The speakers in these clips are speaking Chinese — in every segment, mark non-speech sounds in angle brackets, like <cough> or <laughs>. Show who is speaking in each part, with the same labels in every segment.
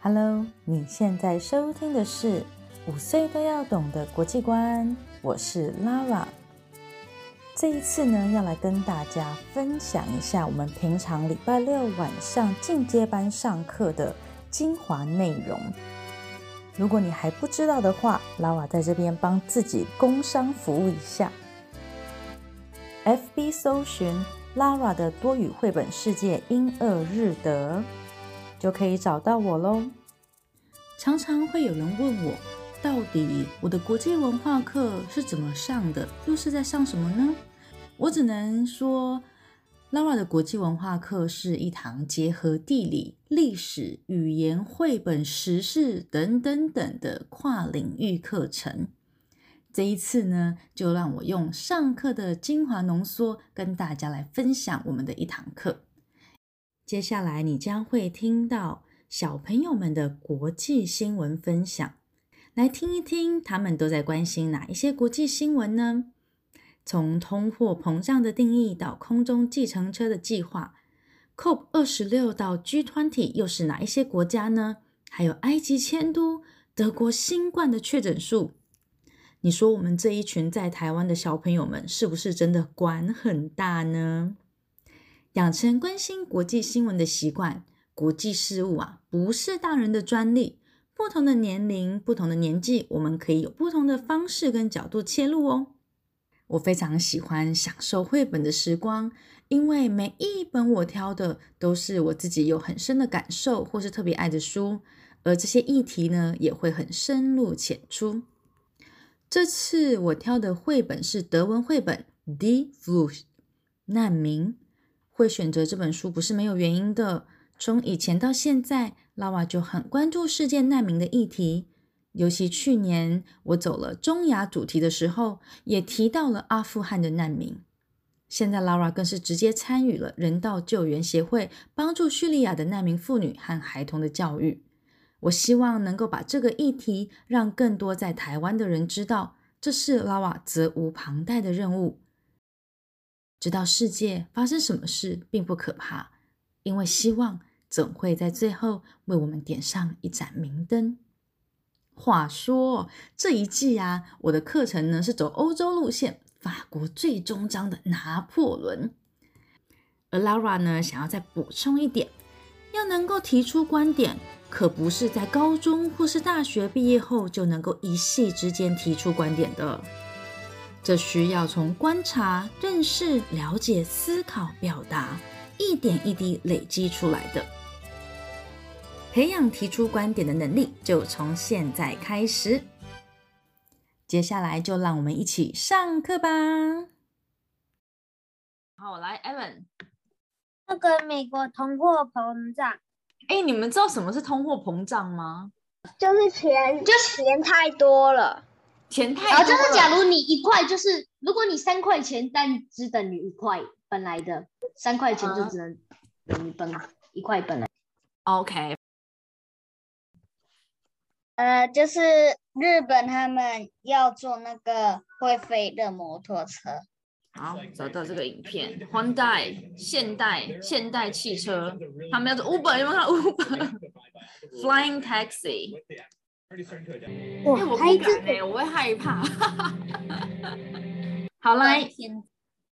Speaker 1: Hello，你现在收听的是五岁都要懂的国际观，我是 Lara。这一次呢，要来跟大家分享一下我们平常礼拜六晚上进阶班上课的精华内容。如果你还不知道的话，Lara 在这边帮自己工商服务一下。FB 搜寻 Lara 的多语绘本世界英俄日德，就可以找到我喽。常常会有人问我，到底我的国际文化课是怎么上的，又是在上什么呢？我只能说，Laura 的国际文化课是一堂结合地理、历史、语言、绘本、时事等等等的跨领域课程。这一次呢，就让我用上课的精华浓缩，跟大家来分享我们的一堂课。接下来你将会听到小朋友们的国际新闻分享，来听一听他们都在关心哪一些国际新闻呢？从通货膨胀的定义到空中计程车的计划，COP 二十六到 G20 又是哪一些国家呢？还有埃及迁都、德国新冠的确诊数。你说我们这一群在台湾的小朋友们是不是真的管很大呢？养成关心国际新闻的习惯，国际事务啊不是大人的专利，不同的年龄、不同的年纪，我们可以有不同的方式跟角度切入哦。我非常喜欢享受绘本的时光，因为每一本我挑的都是我自己有很深的感受或是特别爱的书，而这些议题呢也会很深入浅出。这次我挑的绘本是德文绘本《Die Flucht》难民。会选择这本书不是没有原因的，从以前到现在，拉瓦就很关注世界难民的议题。尤其去年我走了中亚主题的时候，也提到了阿富汗的难民。现在 Lara 更是直接参与了人道救援协会，帮助叙利亚的难民妇女和孩童的教育。我希望能够把这个议题让更多在台湾的人知道，这是 Lara 责无旁贷的任务。知道世界发生什么事并不可怕，因为希望总会在最后为我们点上一盏明灯。话说这一季啊，我的课程呢是走欧洲路线，法国最终章的拿破仑。而 Lara 呢，想要再补充一点，要能够提出观点，可不是在高中或是大学毕业后就能够一夕之间提出观点的，这需要从观察、认识、了解、思考、表达，一点一滴累积出来的。培养提出观点的能力，就从现在开始。接下来就让我们一起上课吧。好，来，Evan。
Speaker 2: 那个美国通货膨胀，
Speaker 1: 哎，你们知道什么是通货膨胀吗？
Speaker 2: 就是钱，就钱太多了，
Speaker 1: 钱太多了。
Speaker 3: 就是假如你一块，就是如果你三块钱，但只等于一块本来的三块钱，就只能等于本一块本来。
Speaker 1: OK。
Speaker 2: 呃，就是日本他们要做那个会飞的摩托车。
Speaker 1: 好，找到这个影片，Hyundai 现代现代汽车，他们要做 Uber，有没有看 Uber？Flying <laughs> Taxi。
Speaker 2: 我
Speaker 1: 不敢哎，我会害怕。<laughs> 好来，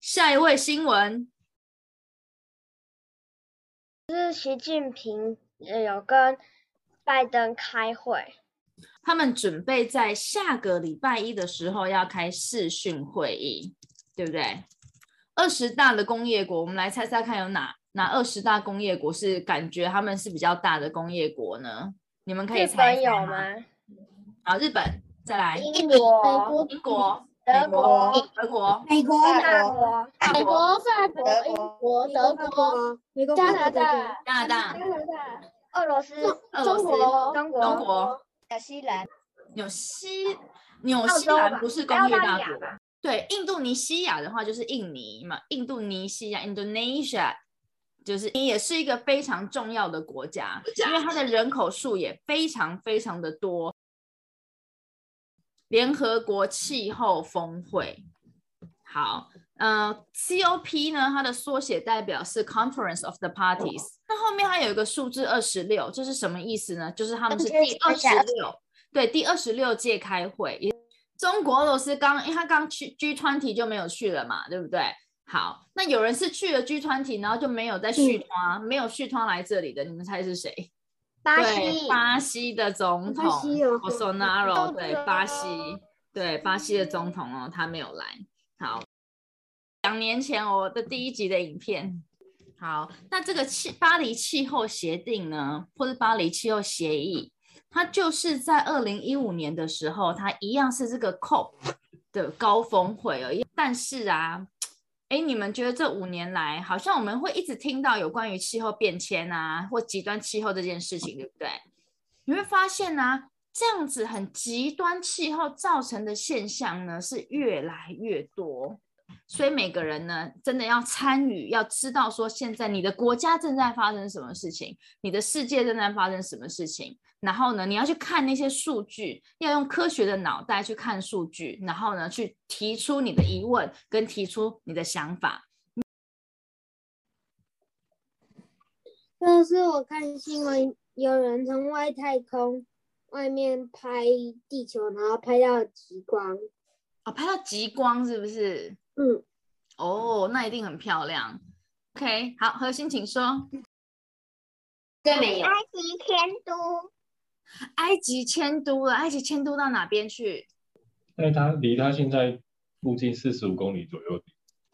Speaker 1: 下一位新闻，
Speaker 2: 是习近平有跟拜登开会。
Speaker 1: 他们准备在下个礼拜一的时候要开视讯会议，对不对？二十大的工业国，我们来猜猜看，有哪哪二十大工业国是感觉他们是比较大的工业国呢？你们可以猜
Speaker 2: 有吗？
Speaker 1: 好，日本，再来，
Speaker 2: 英国、
Speaker 1: 英国、
Speaker 2: 德国、
Speaker 1: 德国、
Speaker 3: 美国、
Speaker 2: 法国、
Speaker 3: 美国、法国、英国、德国、美国、加拿大、
Speaker 1: 加拿大、
Speaker 2: 加拿大、俄罗斯、
Speaker 3: 中国、
Speaker 2: 中国、
Speaker 1: 中国。
Speaker 2: 纽西兰，
Speaker 1: 纽西纽西兰不是工业大国，对，印度尼西亚的话就是印尼嘛，印度尼西亚 （Indonesia） 就是也是一个非常重要的国家，因为它的人口数也非常非常的多。联合国气候峰会，好，
Speaker 4: 呃，COP 呢，它的缩写代表是 Conference of the Parties。那后面它有一个数字二十六，这是什么意思呢？就是他们是第二十六，对，第二十六届开会。中国俄罗斯刚，因为他刚去 G20 就没有去了嘛，对不对？好，那有人是去了 G 团体，然后就没有再续团，没有续团来这里的，你们猜是谁？
Speaker 2: 巴
Speaker 4: 西，巴西的总统 Bolsonaro，对，巴西，对，巴西的总统哦，他没有来。好，两年前我的第一集的影片。好，那这个气巴黎气候协定呢，或是巴黎气候协议，它就是在二零一五年的时候，它一样是这个 COP 的高峰会而已。但是啊。哎，你们觉得这五年来，好像我们会一直听到有关于气候变迁啊，或极端气候这件事情，对不对？你会发现呢，这样子很极端气候造成的现象呢，是越来越多。所以每个人呢，真的要参与，要知道说现在你的国家正在发生什么事情，你的世界正在发生什么事情。然后呢，你要去看那些数据，要用科学的脑袋去看数据，然后呢，去提出你的疑问跟提出你的想法。
Speaker 5: 就是我看新闻，有人从外太空外面拍地球，然后拍到极光。
Speaker 4: 哦，拍到极光是不是？
Speaker 5: 嗯，
Speaker 4: 哦，那一定很漂亮。OK，好，核心请说。
Speaker 3: 对，没有。
Speaker 2: 埃及迁都。
Speaker 4: 埃及迁都了，埃及迁都到哪边去？
Speaker 6: 那他离他现在附近四十五公里左右。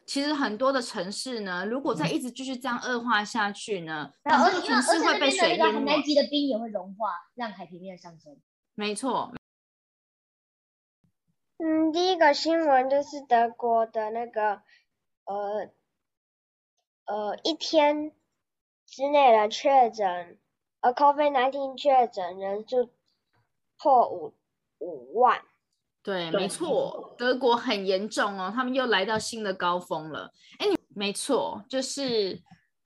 Speaker 4: 其实很多的城市呢，如果再一直继续这样恶化下去呢，
Speaker 3: 然
Speaker 4: 后城市会被水淹
Speaker 3: 没。南极的冰也会融化，让海平面上升。
Speaker 4: 没错。
Speaker 5: 嗯，第一个新闻就是德国的那个，呃，呃，一天之内的确诊，呃，COVID-19 确诊人数破五五万。
Speaker 4: 对，没错，德国很严重哦，他们又来到新的高峰了。哎，你没错，就是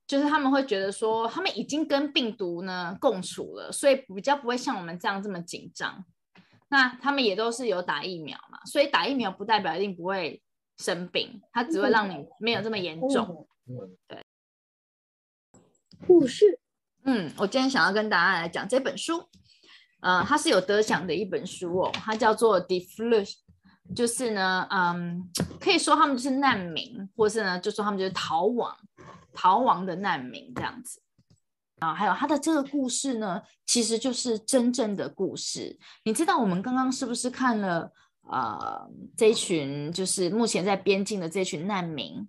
Speaker 4: 就是他们会觉得说，他们已经跟病毒呢共处了，所以比较不会像我们这样这么紧张。那他们也都是有打疫苗嘛，所以打疫苗不代表一定不会生病，它只会让你没有这么严重。对，
Speaker 5: 护士，
Speaker 4: 嗯，我今天想要跟大家来讲这本书，呃，它是有得奖的一本书哦，它叫做《d e f l u s h 就是呢，嗯，可以说他们就是难民，或是呢，就说他们就是逃亡、逃亡的难民这样子。啊，还有他的这个故事呢，其实就是真正的故事。你知道我们刚刚是不是看了呃这一群就是目前在边境的这群难民？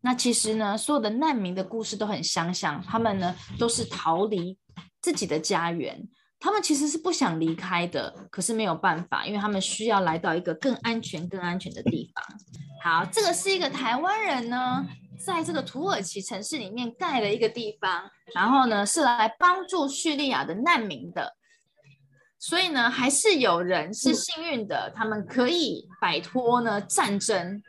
Speaker 4: 那其实呢，所有的难民的故事都很相像，他们呢都是逃离自己的家园，他们其实是不想离开的，可是没有办法，因为他们需要来到一个更安全、更安全的地方。好，这个是一个台湾人呢。在这个土耳其城市里面盖了一个地方，然后呢是来帮助叙利亚的难民的，所以呢还是有人是幸运的，他们可以摆脱呢战争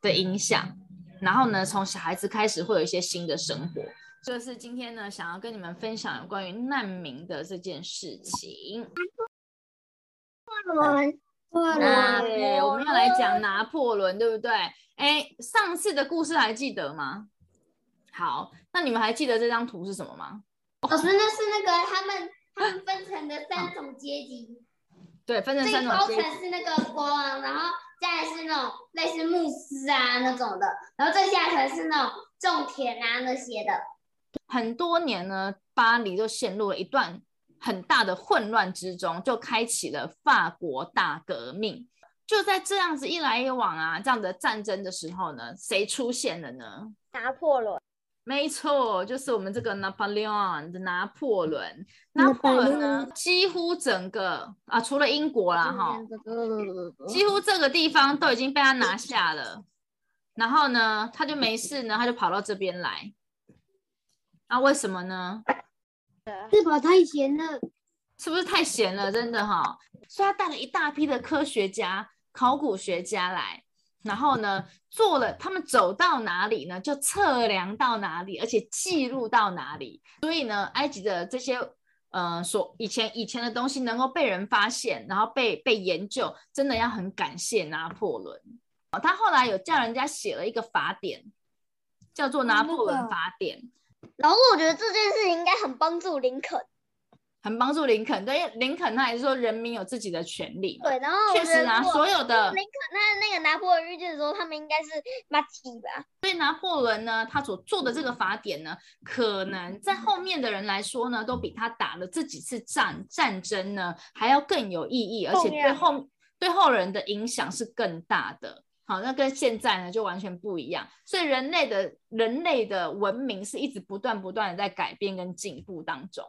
Speaker 4: 的影响，然后呢从小孩子开始会有一些新的生活。这是今天呢想要跟你们分享有关于难民的这件事情。
Speaker 5: 仑，
Speaker 4: 对，我们要来讲拿破仑，对不对？哎，上次的故事还记得吗？好，那你们还记得这张图是什么吗？
Speaker 2: 老师，那是那个他们他们分成的三种阶级。<laughs>
Speaker 4: 对，分成三种阶
Speaker 2: 级。高层是那个国王，然后再来是那种类似牧师啊那种的，然后最下层是那种种田啊那些的。
Speaker 4: 很多年呢，巴黎就陷入了一段很大的混乱之中，就开启了法国大革命。就在这样子一来一往啊，这样的战争的时候呢，谁出现了呢？
Speaker 5: 拿破仑，
Speaker 4: 没错，就是我们这个 Napoleon 的拿破仑。拿破仑呢，几乎整个啊，除了英国啦，哈，几乎这个地方都已经被他拿下了。然后呢，他就没事呢，他就跑到这边来。啊，为什么呢？
Speaker 5: 是吧太闲了，
Speaker 4: 是不是太闲了？真的哈，所以他带了一大批的科学家。考古学家来，然后呢，做了他们走到哪里呢，就测量到哪里，而且记录到哪里。所以呢，埃及的这些呃，所以前以前的东西能够被人发现，然后被被研究，真的要很感谢拿破仑。他后来有叫人家写了一个法典，叫做《拿破仑法典》，
Speaker 5: 然后我觉得这件事情应该很帮助林肯。
Speaker 4: 很帮助林肯。对，因为林肯他也是说人民有自己的权利。
Speaker 5: 对，然后
Speaker 4: 确实啊，
Speaker 5: 得如果
Speaker 4: 所有的
Speaker 5: 林肯他那个拿破仑遇见的时候，他们应该是马吉吧？
Speaker 4: 所以拿破仑呢，他所做的这个法典呢，可能在后面的人来说呢，都比他打了这几次战战争呢还要更有意义，而且对后对后人的影响是更大的。好，那跟现在呢就完全不一样。所以人类的人类的文明是一直不断不断的在改变跟进步当中。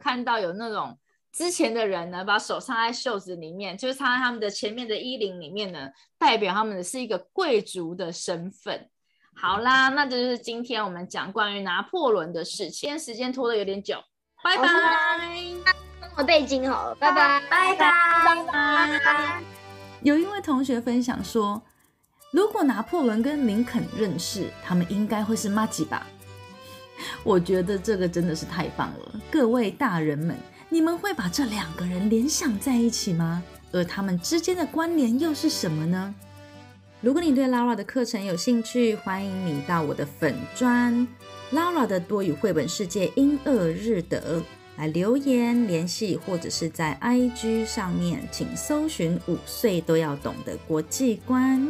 Speaker 4: 看到有那种之前的人呢，把手插在袖子里面，就是插在他们的前面的衣领里面呢，代表他们的是一个贵族的身份。好啦，那这就是今天我们讲关于拿破仑的事情。今天时间拖得有点久，拜拜，
Speaker 5: 帮我背景好了，拜拜，
Speaker 2: 拜拜
Speaker 4: 拜拜。
Speaker 1: 有一位同学分享说，如果拿破仑跟林肯认识，他们应该会是妈吉吧？<laughs> 我觉得这个真的是太棒了，各位大人们，你们会把这两个人联想在一起吗？而他们之间的关联又是什么呢？如果你对 Laura 的课程有兴趣，欢迎你到我的粉专 Laura 的多语绘本世界英俄日德来留言联系，或者是在 IG 上面，请搜寻五岁都要懂的国际观。